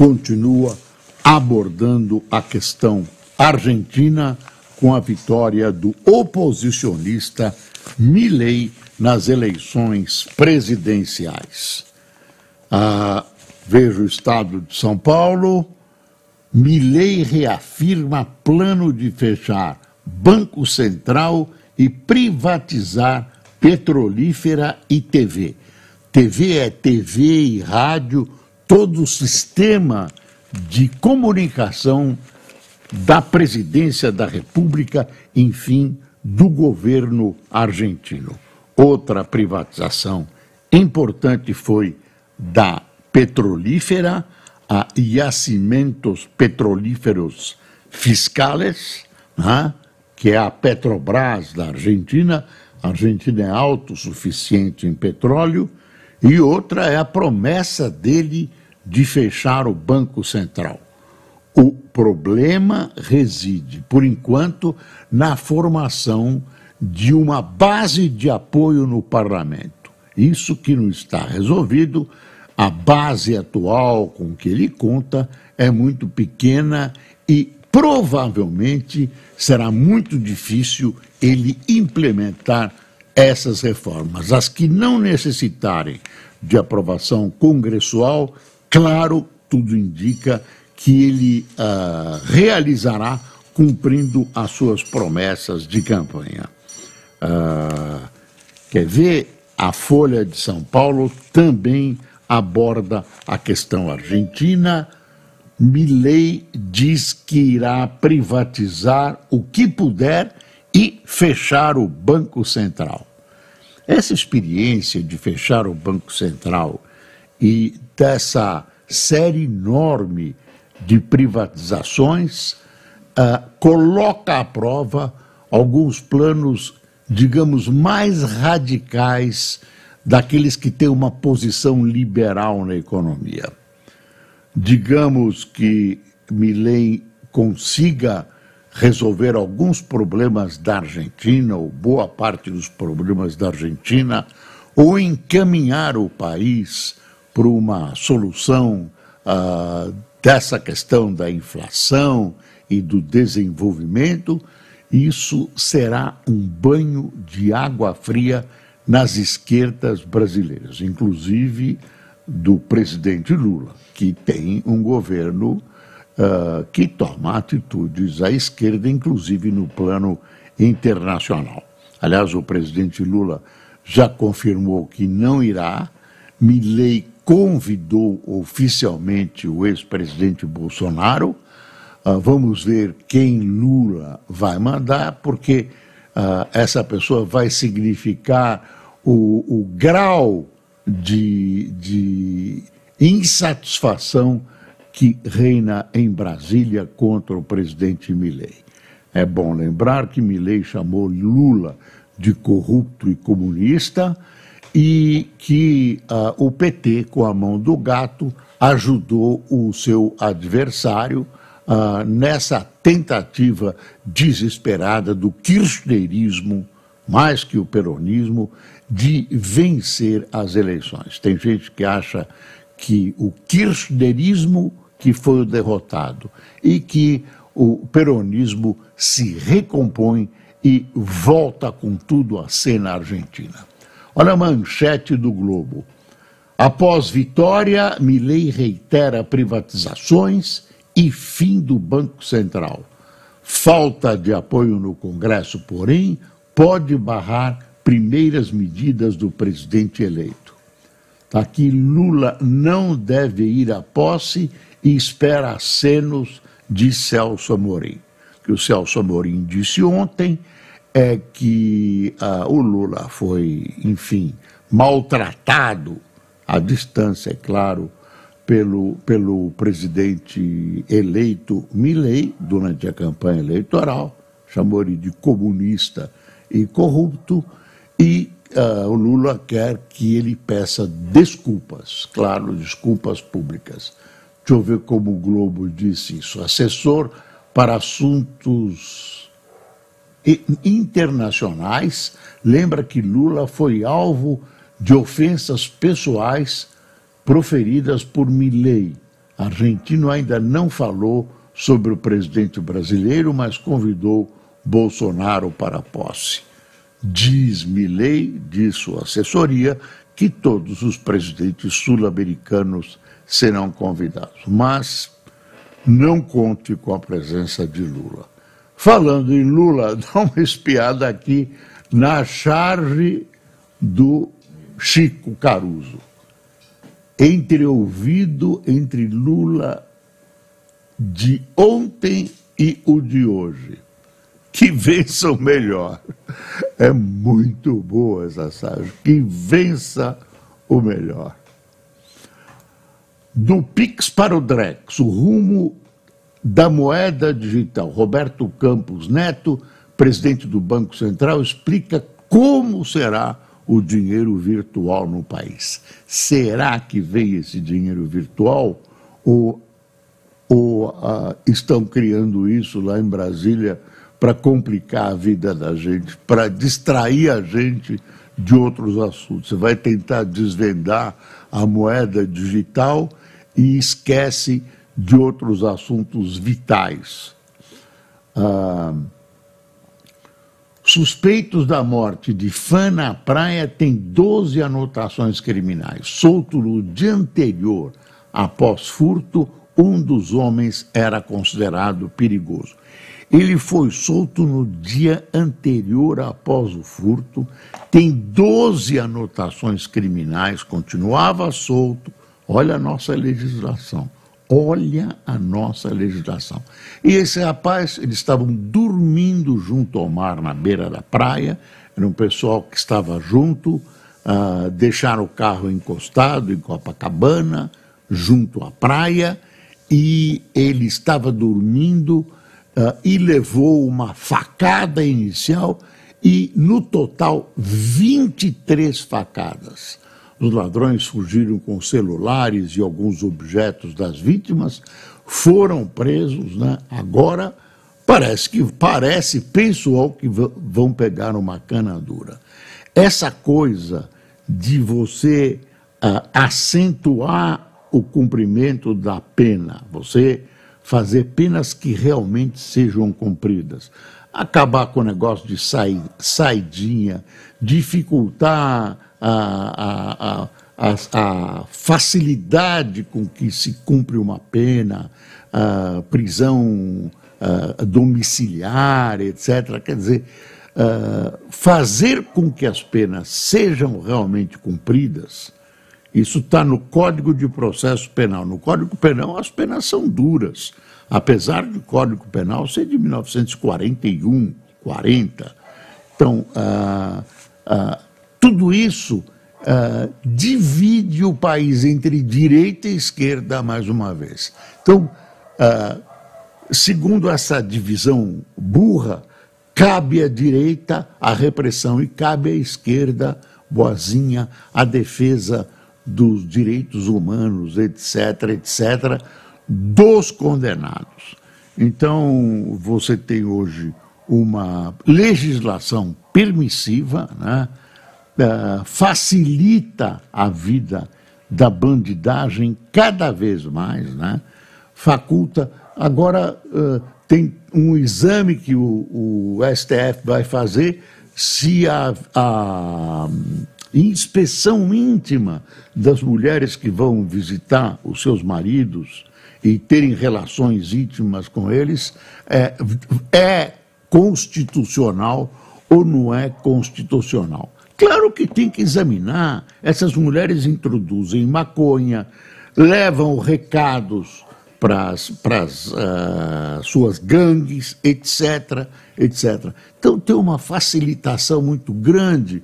continua abordando a questão argentina com a vitória do oposicionista Milei nas eleições presidenciais. Ah, veja o estado de São Paulo. Milei reafirma plano de fechar Banco Central e privatizar petrolífera e TV. TV é TV e rádio todo o sistema de comunicação da presidência da República, enfim, do governo argentino. Outra privatização importante foi da petrolífera, a Yacimentos Petrolíferos Fiscales, né, que é a Petrobras da Argentina. A Argentina é autossuficiente em petróleo. E outra é a promessa dele de fechar o Banco Central. O problema reside, por enquanto, na formação de uma base de apoio no parlamento. Isso que não está resolvido, a base atual com que ele conta é muito pequena e provavelmente será muito difícil ele implementar essas reformas. As que não necessitarem de aprovação congressual claro, tudo indica que ele uh, realizará cumprindo as suas promessas de campanha. Uh, quer ver? A Folha de São Paulo também aborda a questão argentina. Milley diz que irá privatizar o que puder e fechar o Banco Central. Essa experiência de fechar o Banco Central e dessa série enorme de privatizações uh, coloca à prova alguns planos, digamos, mais radicais daqueles que têm uma posição liberal na economia. Digamos que Milley consiga resolver alguns problemas da Argentina, ou boa parte dos problemas da Argentina, ou encaminhar o país para uma solução uh, dessa questão da inflação e do desenvolvimento, isso será um banho de água fria nas esquerdas brasileiras, inclusive do presidente Lula, que tem um governo uh, que toma atitudes à esquerda, inclusive no plano internacional. Aliás, o presidente Lula já confirmou que não irá. Milley convidou oficialmente o ex-presidente Bolsonaro. Uh, vamos ver quem Lula vai mandar, porque uh, essa pessoa vai significar o, o grau de, de insatisfação que reina em Brasília contra o presidente Milley. É bom lembrar que Milley chamou Lula de corrupto e comunista e que uh, o PT, com a mão do gato, ajudou o seu adversário uh, nessa tentativa desesperada do kirchnerismo, mais que o peronismo, de vencer as eleições. Tem gente que acha que o kirchnerismo que foi o derrotado e que o peronismo se recompõe e volta com tudo à cena argentina. Olha a manchete do Globo. Após vitória, Milei reitera privatizações e fim do Banco Central. Falta de apoio no Congresso, porém, pode barrar primeiras medidas do presidente eleito. Está aqui: Lula não deve ir à posse e espera acenos de Celso Amorim. Que o Celso Amorim disse ontem é que uh, o Lula foi, enfim, maltratado à distância, é claro, pelo, pelo presidente eleito Milley durante a campanha eleitoral, chamou ele de comunista e corrupto, e uh, o Lula quer que ele peça desculpas, claro, desculpas públicas. Deixa eu ver como o Globo disse isso. Assessor para assuntos internacionais lembra que Lula foi alvo de ofensas pessoais proferidas por Milley. Argentino ainda não falou sobre o presidente brasileiro, mas convidou Bolsonaro para a posse. Diz Milley, diz sua assessoria, que todos os presidentes sul-americanos serão convidados, mas não conte com a presença de Lula. Falando em Lula, dá uma espiada aqui na charge do Chico Caruso. Entreouvido entre Lula de ontem e o de hoje. Que vença o melhor. É muito boa essa charge. Que vença o melhor. Do Pix para o Drex, o rumo da moeda digital. Roberto Campos Neto, presidente do Banco Central, explica como será o dinheiro virtual no país. Será que vem esse dinheiro virtual ou, ou uh, estão criando isso lá em Brasília para complicar a vida da gente, para distrair a gente de outros assuntos? Você vai tentar desvendar a moeda digital e esquece de outros assuntos vitais. Ah, suspeitos da morte de fã na praia têm 12 anotações criminais. Solto no dia anterior, após furto, um dos homens era considerado perigoso. Ele foi solto no dia anterior após o furto, tem 12 anotações criminais, continuava solto, Olha a nossa legislação. Olha a nossa legislação. E esse rapaz, eles estavam dormindo junto ao mar, na beira da praia. Era um pessoal que estava junto, uh, deixaram o carro encostado em Copacabana, junto à praia, e ele estava dormindo uh, e levou uma facada inicial e, no total, 23 facadas. Os ladrões fugiram com celulares e alguns objetos das vítimas, foram presos, né? Agora parece que parece, pessoal que vão pegar uma cana dura. Essa coisa de você uh, acentuar o cumprimento da pena, você fazer penas que realmente sejam cumpridas, acabar com o negócio de saidinha, dificultar a, a, a, a facilidade com que se cumpre uma pena, a prisão domiciliar, etc. Quer dizer, fazer com que as penas sejam realmente cumpridas, isso está no Código de Processo Penal. No Código Penal as penas são duras, apesar do Código Penal ser de 1941, 40. Então, ah, tudo isso uh, divide o país entre direita e esquerda mais uma vez. Então, uh, segundo essa divisão burra, cabe à direita a repressão e cabe à esquerda, boazinha, a defesa dos direitos humanos, etc., etc., dos condenados. Então, você tem hoje uma legislação permissiva, né? Uh, facilita a vida da bandidagem cada vez mais, né? faculta. Agora uh, tem um exame que o, o, STF vai fazer se a, a inspeção íntima das mulheres que vão visitar os seus maridos e terem relações íntimas com eles é, é constitucional ou não é constitucional. Claro que tem que examinar. Essas mulheres introduzem maconha, levam recados para as uh, suas gangues, etc, etc. Então tem uma facilitação muito grande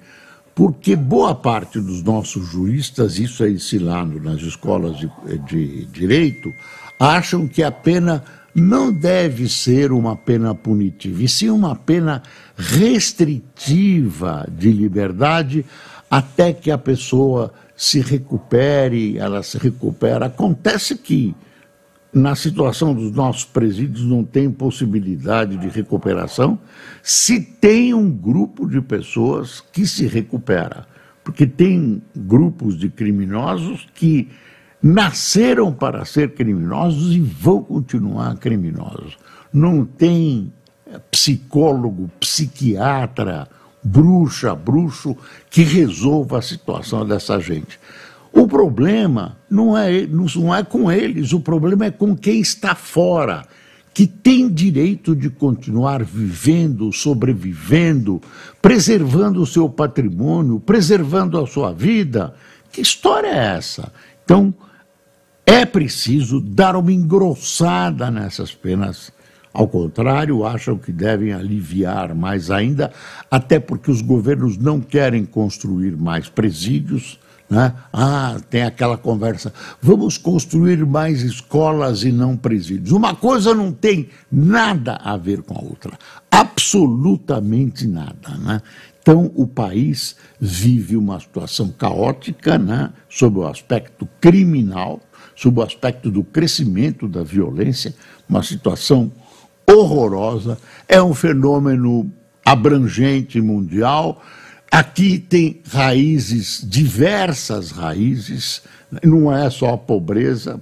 porque boa parte dos nossos juristas, isso é ensinado nas escolas de, de direito, acham que a pena não deve ser uma pena punitiva, e sim uma pena restritiva de liberdade até que a pessoa se recupere, ela se recupera. Acontece que na situação dos nossos presídios não tem possibilidade de recuperação, se tem um grupo de pessoas que se recupera. Porque tem grupos de criminosos que nasceram para ser criminosos e vão continuar criminosos. Não tem psicólogo, psiquiatra, bruxa, bruxo que resolva a situação dessa gente. O problema não é, não é com eles, o problema é com quem está fora, que tem direito de continuar vivendo, sobrevivendo, preservando o seu patrimônio, preservando a sua vida. Que história é essa? Então, é preciso dar uma engrossada nessas penas. Ao contrário, acham que devem aliviar mais ainda, até porque os governos não querem construir mais presídios né? Ah, tem aquela conversa. Vamos construir mais escolas e não presídios. Uma coisa não tem nada a ver com a outra. Absolutamente nada. Né? Então, o país vive uma situação caótica né, sob o aspecto criminal, sob o aspecto do crescimento da violência, uma situação horrorosa. É um fenômeno abrangente mundial Aqui tem raízes, diversas raízes, não é só a pobreza,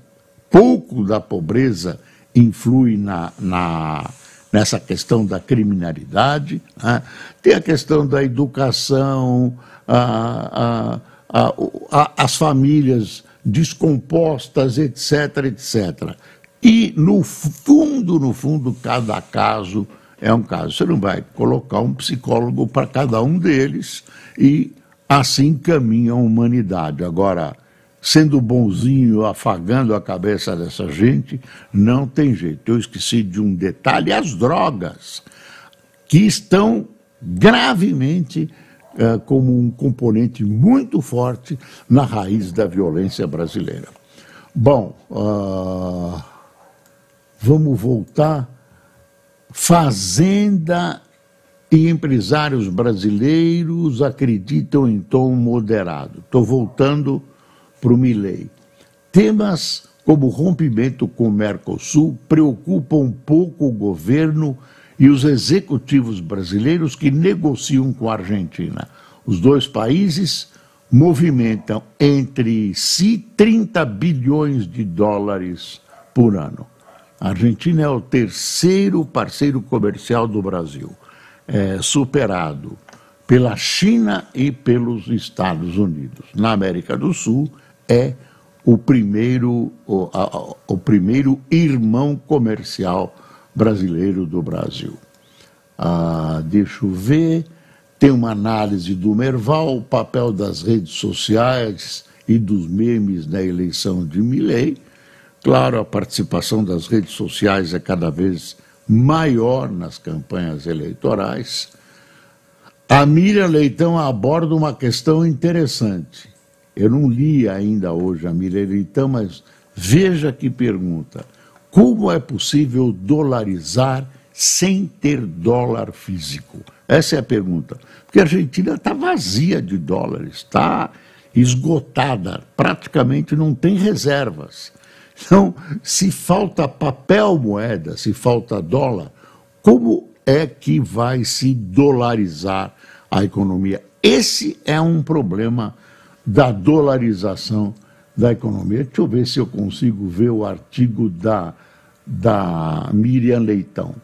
pouco da pobreza influi na, na nessa questão da criminalidade, né? tem a questão da educação, a, a, a, as famílias descompostas, etc, etc. E, no fundo, no fundo, cada caso é um caso. Você não vai colocar um psicólogo para cada um deles e assim caminha a humanidade. Agora, sendo bonzinho, afagando a cabeça dessa gente, não tem jeito. Eu esqueci de um detalhe: as drogas, que estão gravemente uh, como um componente muito forte na raiz da violência brasileira. Bom, uh, vamos voltar Fazenda e empresários brasileiros acreditam em tom moderado. Estou voltando para o Milley. Temas como rompimento com o Mercosul preocupam um pouco o governo e os executivos brasileiros que negociam com a Argentina. Os dois países movimentam entre si 30 bilhões de dólares por ano. A Argentina é o terceiro parceiro comercial do Brasil, é, superado pela China e pelos Estados Unidos. Na América do Sul é o primeiro, o, a, o primeiro irmão comercial brasileiro do Brasil. Ah, deixa eu ver, tem uma análise do Merval, o papel das redes sociais e dos memes na eleição de Milley. Claro, a participação das redes sociais é cada vez maior nas campanhas eleitorais. A Miriam Leitão aborda uma questão interessante. Eu não li ainda hoje a Miriam Leitão, mas veja que pergunta: como é possível dolarizar sem ter dólar físico? Essa é a pergunta. Porque a Argentina está vazia de dólares, está esgotada, praticamente não tem reservas. Então, se falta papel moeda, se falta dólar, como é que vai se dolarizar a economia? Esse é um problema da dolarização da economia. Deixa eu ver se eu consigo ver o artigo da, da Miriam Leitão.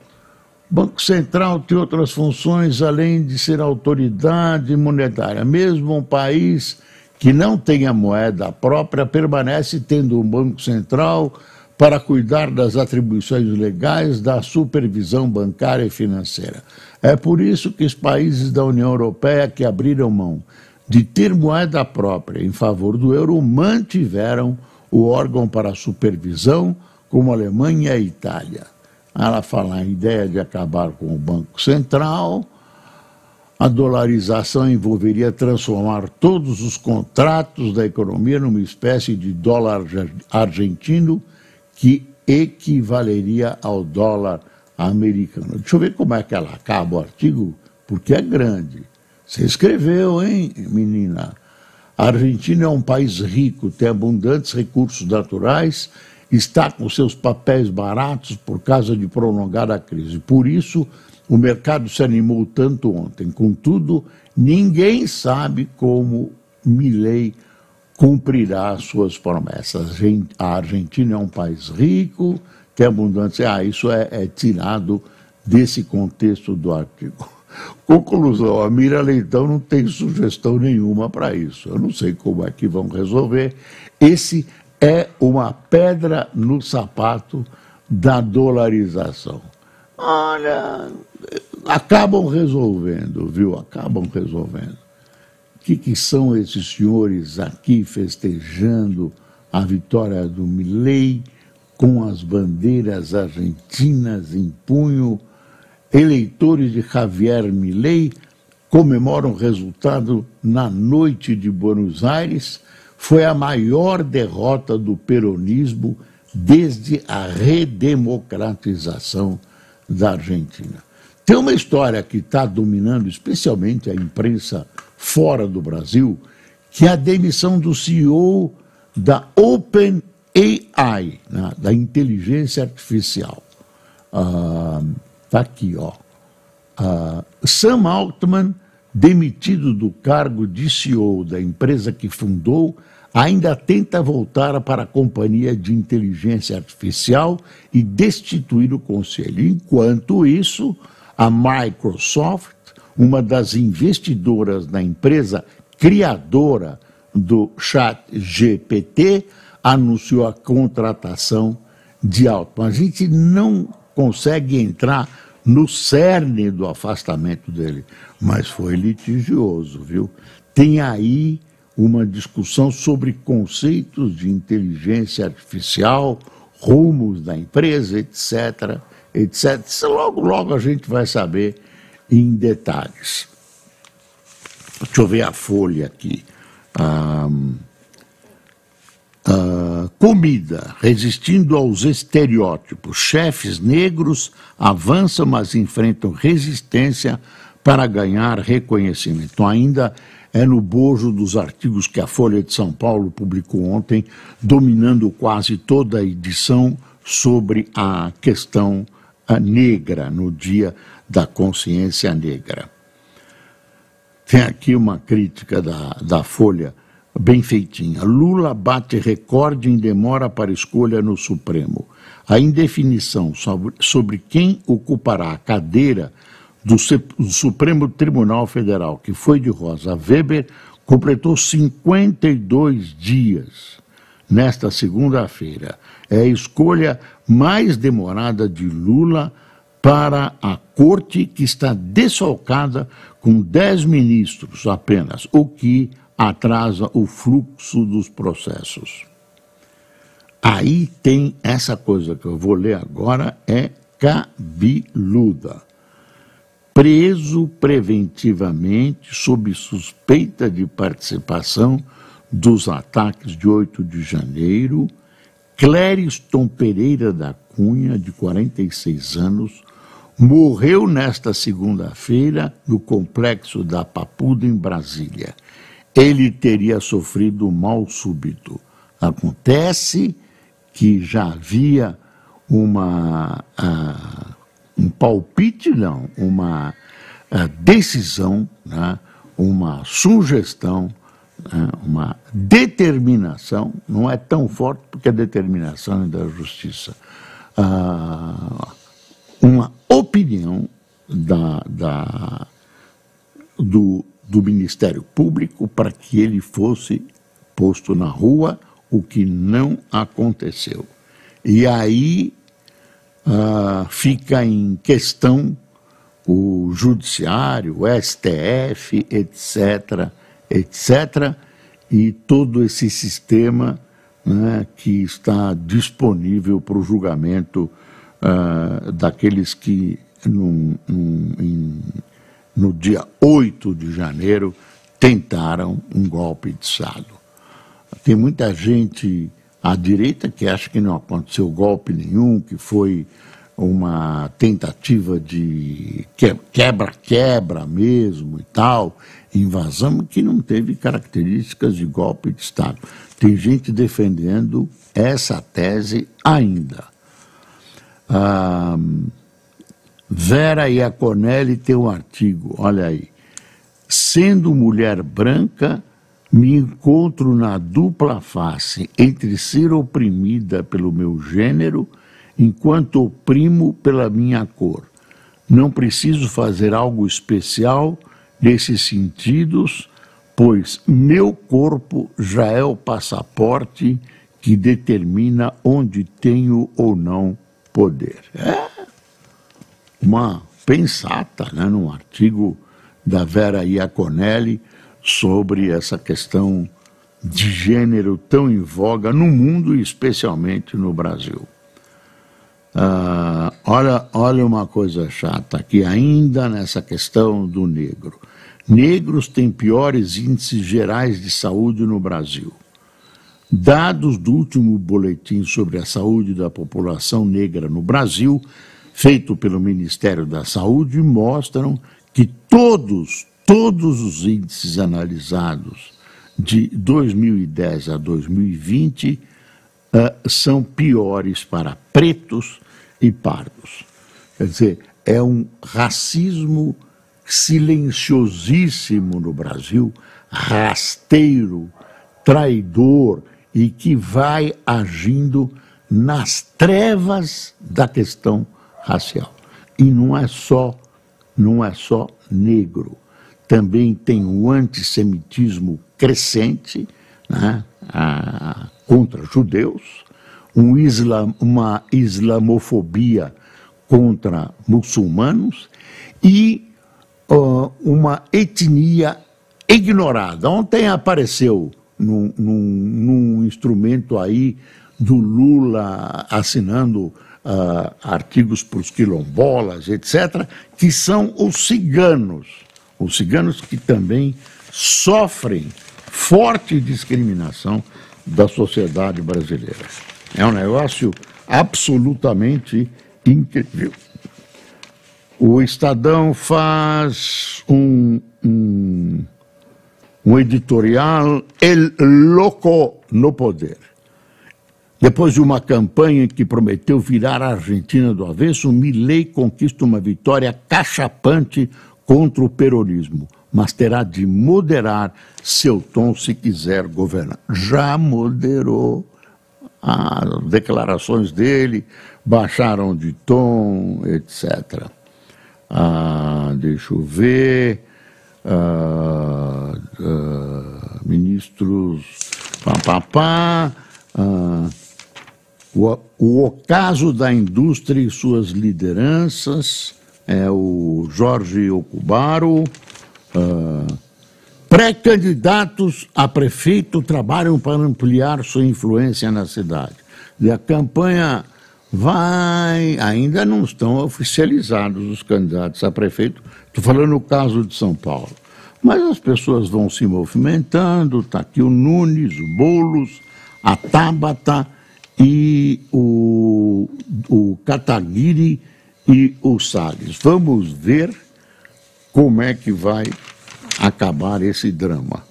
O Banco Central tem outras funções além de ser autoridade monetária. Mesmo um país que não tenha moeda própria permanece tendo um Banco Central para cuidar das atribuições legais da supervisão bancária e financeira. É por isso que os países da União Europeia que abriram mão de ter moeda própria em favor do euro mantiveram o órgão para supervisão, como a Alemanha e a Itália. Ela fala a ideia de acabar com o Banco Central, a dolarização envolveria transformar todos os contratos da economia numa espécie de dólar argentino que equivaleria ao dólar americano. Deixa eu ver como é que ela acaba o artigo, porque é grande. Você escreveu, hein, menina? A Argentina é um país rico, tem abundantes recursos naturais, está com seus papéis baratos por causa de prolongada crise. Por isso, o mercado se animou tanto ontem. Contudo, ninguém sabe como Milley cumprirá suas promessas. A Argentina é um país rico, tem abundância. Ah, isso é, é tirado desse contexto do artigo. Conclusão, a Mira Leitão não tem sugestão nenhuma para isso. Eu não sei como é que vão resolver. Esse é uma pedra no sapato da dolarização. Olha, acabam resolvendo, viu? Acabam resolvendo. O que, que são esses senhores aqui festejando a vitória do Milley com as bandeiras argentinas em punho? Eleitores de Javier Milley comemoram o resultado na noite de Buenos Aires. Foi a maior derrota do peronismo desde a redemocratização da Argentina. Tem uma história que está dominando especialmente a imprensa fora do Brasil, que é a demissão do CEO da OpenAI, né, da inteligência artificial. Está ah, aqui, ó. Ah, Sam Altman, demitido do cargo de CEO da empresa que fundou, ainda tenta voltar para a companhia de inteligência artificial e destituir o conselho. Enquanto isso, a Microsoft, uma das investidoras da empresa criadora do Chat GPT, anunciou a contratação de Altman. A gente não consegue entrar no cerne do afastamento dele, mas foi litigioso, viu? Tem aí uma discussão sobre conceitos de inteligência artificial, rumos da empresa, etc etc. Logo, logo a gente vai saber em detalhes. Deixa eu ver a folha aqui. Ah, ah, comida, resistindo aos estereótipos. Chefes negros avançam, mas enfrentam resistência para ganhar reconhecimento. Então, ainda é no bojo dos artigos que a Folha de São Paulo publicou ontem, dominando quase toda a edição sobre a questão negra, no Dia da Consciência Negra. Tem aqui uma crítica da, da Folha bem feitinha. Lula bate recorde em demora para escolha no Supremo. A indefinição sobre, sobre quem ocupará a cadeira do, Supremo Tribunal Federal, que foi de Rosa Weber, completou 52 dias nesta segunda-feira. É a escolha mais demorada de Lula para a corte que está desfalcada com dez ministros apenas, o que atrasa o fluxo dos processos. Aí tem essa coisa que eu vou ler agora, é cabeluda. Preso preventivamente sob suspeita de participação dos ataques de 8 de janeiro, Clériston Pereira da Cunha, de 46 anos, morreu nesta segunda-feira no complexo da Papuda, em Brasília. Ele teria sofrido um mal súbito. Acontece que já havia uma uh, um palpite, não, uma uh, decisão, né, uma sugestão né, uma determinação, não é tão forte porque a determinação é da justiça, ah, uma opinião da, da, do, do Ministério Público para que ele fosse posto na rua, o que não aconteceu. E aí ah, fica em questão o Judiciário, o STF, etc etc., e todo esse sistema né, que está disponível para o julgamento uh, daqueles que, num, num, em, no dia 8 de janeiro, tentaram um golpe de Estado. Tem muita gente à direita que acha que não aconteceu golpe nenhum, que foi uma tentativa de quebra-quebra mesmo e tal, invasão que não teve características de golpe de Estado. Tem gente defendendo essa tese ainda. Ah, Vera Iaconelli tem um artigo, olha aí. Sendo mulher branca, me encontro na dupla face entre ser oprimida pelo meu gênero enquanto oprimo pela minha cor. Não preciso fazer algo especial nesses sentidos, pois meu corpo já é o passaporte que determina onde tenho ou não poder. É uma pensata né, num artigo da Vera Iaconelli sobre essa questão de gênero tão em voga no mundo e especialmente no Brasil. Ah, olha, olha uma coisa chata aqui, ainda nessa questão do negro. Negros têm piores índices gerais de saúde no Brasil. Dados do último boletim sobre a saúde da população negra no Brasil, feito pelo Ministério da Saúde, mostram que todos, todos os índices analisados de 2010 a 2020 uh, são piores para pretos e pardos. Quer dizer, é um racismo silenciosíssimo no Brasil, rasteiro, traidor e que vai agindo nas trevas da questão racial. E não é só, não é só negro. Também tem um antissemitismo crescente, né? a, contra judeus, um islam, uma islamofobia contra muçulmanos e uh, uma etnia ignorada. Ontem apareceu num, num, num instrumento aí do Lula assinando uh, artigos para os quilombolas, etc., que são os ciganos. Os ciganos que também sofrem forte discriminação da sociedade brasileira. É um negócio absolutamente incrível. O Estadão faz um, um, um editorial El Loco no Poder. Depois de uma campanha que prometeu virar a Argentina do avesso, Milei conquista uma vitória cachapante contra o peronismo mas terá de moderar seu tom se quiser governar. Já moderou as declarações dele, baixaram de tom, etc. Ah, deixa eu ver. Ah, ah, ministros. Pá, pá, pá, ah, o, o ocaso da indústria e suas lideranças é o Jorge Ocubaro. Uh, Pré-candidatos a prefeito trabalham para ampliar sua influência na cidade. E a campanha vai. Ainda não estão oficializados os candidatos a prefeito. Estou falando no caso de São Paulo. Mas as pessoas vão se movimentando. Está aqui o Nunes, o Boulos, a Tabata e o, o Kataguiri e o Salles. Vamos ver como é que vai acabar esse drama.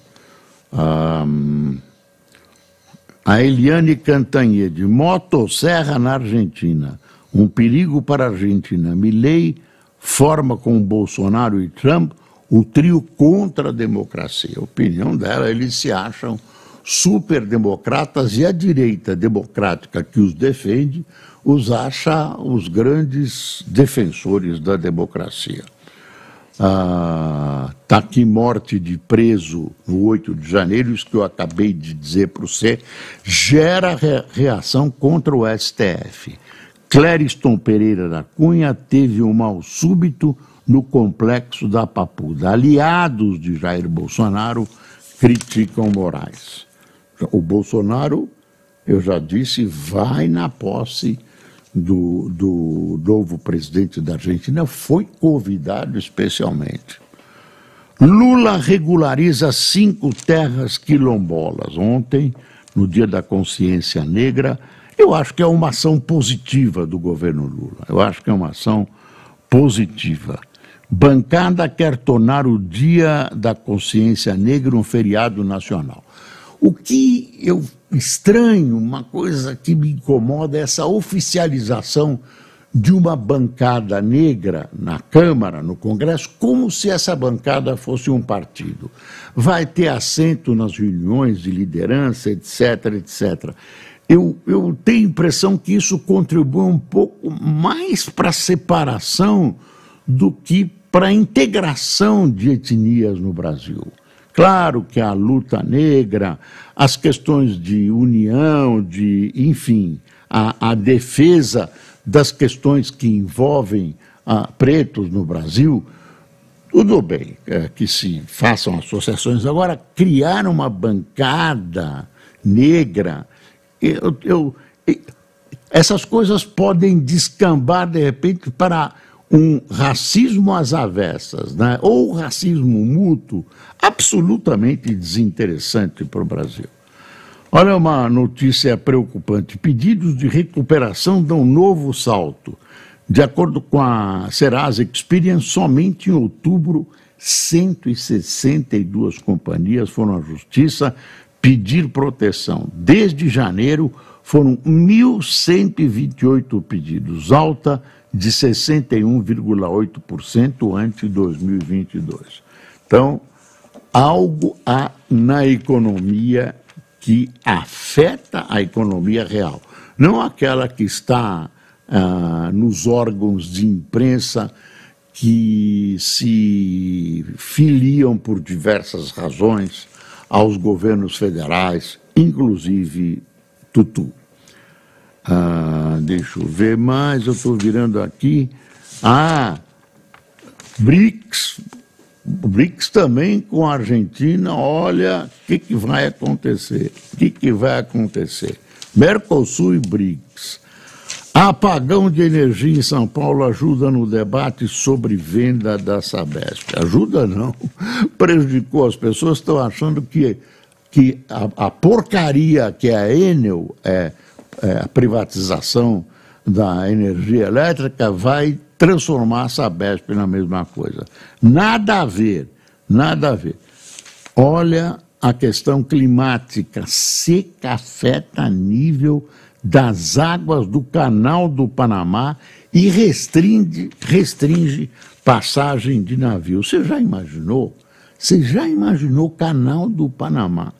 A Eliane Cantanhede, motosserra na Argentina, um perigo para a Argentina. Milley forma com Bolsonaro e Trump o trio contra a democracia. A opinião dela, eles se acham super democratas e a direita democrática que os defende os acha os grandes defensores da democracia ah, tá aqui morte de preso no 8 de janeiro, isso que eu acabei de dizer para você, gera re reação contra o STF. Clériston Pereira da Cunha teve um mal súbito no complexo da Papuda. Aliados de Jair Bolsonaro criticam Moraes. O Bolsonaro, eu já disse, vai na posse do, do novo presidente da Argentina foi convidado especialmente. Lula regulariza cinco terras quilombolas. Ontem, no Dia da Consciência Negra, eu acho que é uma ação positiva do governo Lula. Eu acho que é uma ação positiva. Bancada quer tornar o Dia da Consciência Negra um feriado nacional. O que eu estranho, uma coisa que me incomoda é essa oficialização de uma bancada negra na Câmara, no Congresso, como se essa bancada fosse um partido. Vai ter assento nas reuniões de liderança, etc, etc. Eu, eu tenho a impressão que isso contribui um pouco mais para a separação do que para a integração de etnias no Brasil. Claro que a luta negra, as questões de união, de, enfim, a, a defesa das questões que envolvem ah, pretos no Brasil, tudo bem é, que se façam associações. Agora, criar uma bancada negra, eu, eu, essas coisas podem descambar, de repente, para um racismo às avessas, né? ou racismo mútuo, absolutamente desinteressante para o Brasil. Olha uma notícia preocupante: pedidos de recuperação dão novo salto. De acordo com a Serasa Experience, somente em outubro, 162 companhias foram à justiça pedir proteção. Desde janeiro, foram 1.128 pedidos, alta de 61,8% ante 2022. Então, algo há na economia que afeta a economia real, não aquela que está ah, nos órgãos de imprensa que se filiam por diversas razões aos governos federais, inclusive Tutu. Ah, deixa eu ver mais, eu estou virando aqui. Ah, BRICS, BRICS também com a Argentina, olha o que, que vai acontecer. O que, que vai acontecer? Mercosul e BRICS. Apagão de energia em São Paulo ajuda no debate sobre venda da Sabesp. Ajuda não, prejudicou as pessoas, estão achando que, que a, a porcaria que é a Enel, é, é, a privatização da energia elétrica, vai transformar a Sabesp na mesma coisa. Nada a ver, nada a ver. Olha a questão climática, seca afeta nível das águas do Canal do Panamá e restringe, restringe passagem de navio. Você já imaginou? Você já imaginou o Canal do Panamá?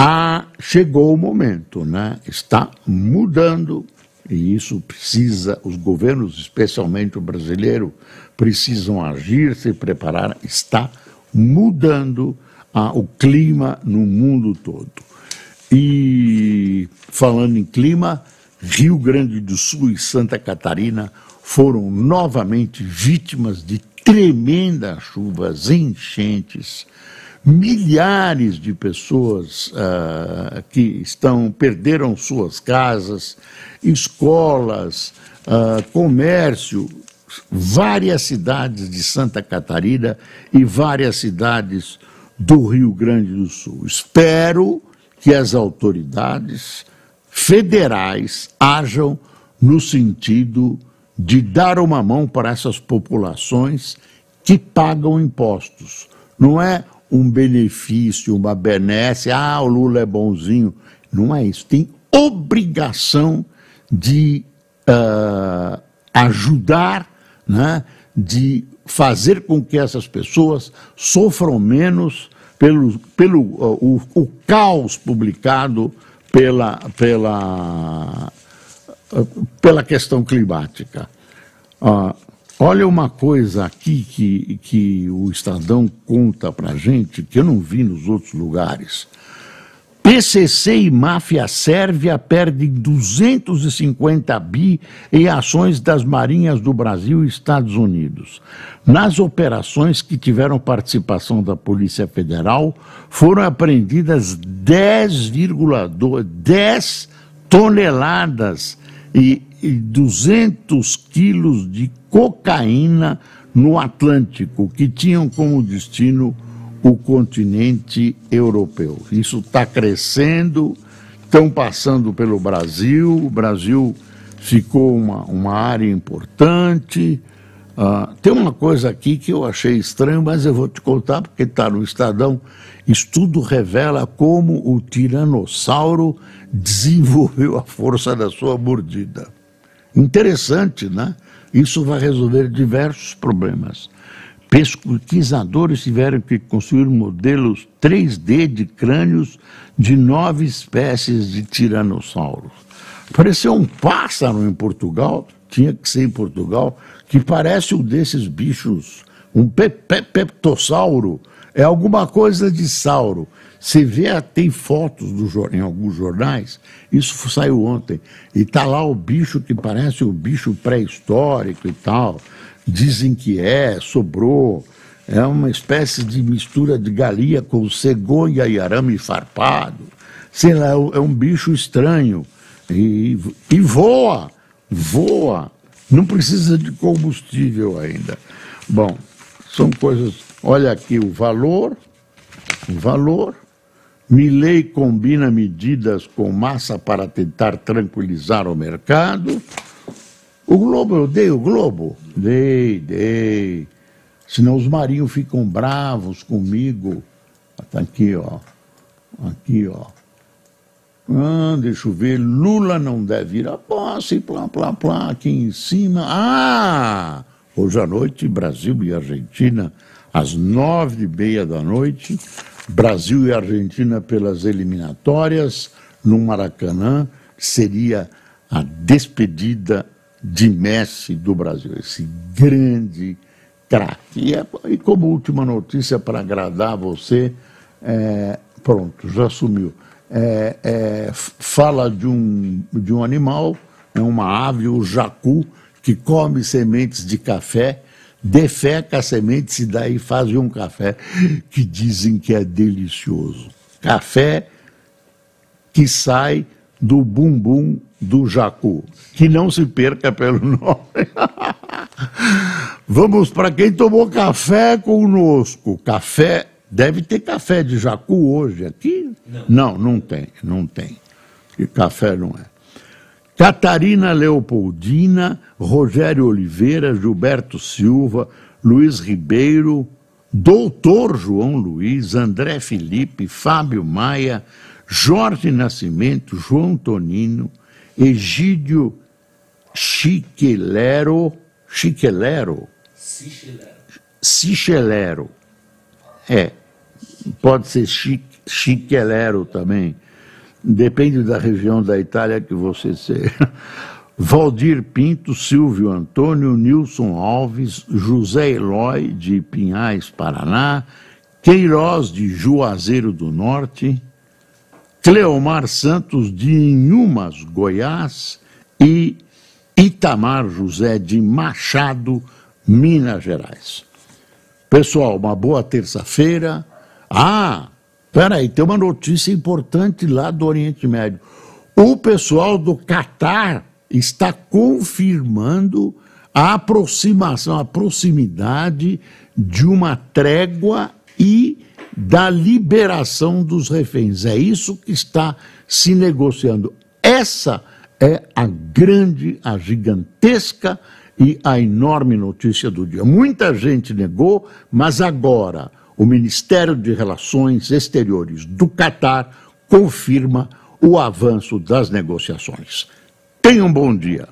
Ah, chegou o momento, né? Está mudando e isso precisa, os governos, especialmente o brasileiro, precisam agir, se preparar, está mudando ah, o clima no mundo todo. E falando em clima, Rio Grande do Sul e Santa Catarina foram novamente vítimas de tremendas chuvas, enchentes, milhares de pessoas uh, que estão perderam suas casas, escolas, uh, comércio, várias cidades de Santa Catarina e várias cidades do Rio Grande do Sul. Espero que as autoridades federais ajam no sentido de dar uma mão para essas populações que pagam impostos. Não é um benefício, uma benesse, ah, o Lula é bonzinho. Não é isso. Tem obrigação de uh, ajudar, né, de fazer com que essas pessoas sofram menos pelo, pelo uh, o, o, caos publicado pela, pela, uh, pela questão climática. Uh, olha uma coisa aqui que, que o Estadão conta para gente, que eu não vi nos outros lugares. PCC e máfia sérvia perdem 250 bi em ações das marinhas do Brasil e Estados Unidos. Nas operações que tiveram participação da Polícia Federal, foram apreendidas 10,2 10 toneladas e 200 quilos de cocaína no Atlântico que tinham como destino o continente europeu. Isso está crescendo, estão passando pelo Brasil, o Brasil ficou uma, uma área importante. Uh, tem uma coisa aqui que eu achei estranho, mas eu vou te contar porque está no Estadão. Estudo revela como o tiranossauro desenvolveu a força da sua mordida. Interessante, né? Isso vai resolver diversos problemas. Pesquisadores tiveram que construir modelos 3D de crânios de nove espécies de tiranossauros. Apareceu um pássaro em Portugal, tinha que ser em Portugal, que parece um desses bichos, um pe pe peptossauro, é alguma coisa de sauro. Você vê, tem fotos do, em alguns jornais, isso saiu ontem, e está lá o bicho que parece um bicho pré-histórico e tal. Dizem que é, sobrou. É uma espécie de mistura de galinha com cegonha e arame farpado. Sei lá, é um bicho estranho. E, e voa, voa. Não precisa de combustível ainda. Bom, são coisas. Olha aqui o valor, o valor. Milley combina medidas com massa para tentar tranquilizar o mercado. O Globo, eu dei o Globo? Dei, dei. Senão os marinhos ficam bravos comigo. Está aqui, ó. Aqui, ó. Ah, deixa eu ver, Lula não deve ir a posse, plá, plá, plá, aqui em cima. Ah! Hoje à noite, Brasil e Argentina, às nove e meia da noite, Brasil e Argentina pelas eliminatórias no Maracanã, seria a despedida de Messi do Brasil, esse grande craque. E, é, e como última notícia para agradar você, é, pronto, já sumiu é, é, fala de um, de um animal, é uma ave, o jacu, que come sementes de café, defeca as sementes e daí faz um café que dizem que é delicioso. Café que sai do bumbum do jacu. Que não se perca pelo nome. Vamos para quem tomou café conosco. Café Deve ter café de jacu hoje aqui? Não, não, não tem, não tem. E café não é. Catarina Leopoldina, Rogério Oliveira, Gilberto Silva, Luiz Ribeiro, Doutor João Luiz, André Felipe, Fábio Maia, Jorge Nascimento, João Tonino, Egídio Chiquelero, Chiquelero, Cichelero, é, pode ser chique, chiquelero também. Depende da região da Itália que você seja. Valdir Pinto, Silvio Antônio, Nilson Alves, José Eloy, de Pinhais, Paraná, Queiroz, de Juazeiro do Norte, Cleomar Santos, de Inhumas, Goiás, e Itamar José, de Machado, Minas Gerais. Pessoal, uma boa terça-feira. Ah, peraí, tem uma notícia importante lá do Oriente Médio. O pessoal do Catar está confirmando a aproximação, a proximidade de uma trégua e da liberação dos reféns. É isso que está se negociando. Essa é a grande, a gigantesca e a enorme notícia do dia. Muita gente negou, mas agora o Ministério de Relações Exteriores do Catar confirma o avanço das negociações. Tenha um bom dia.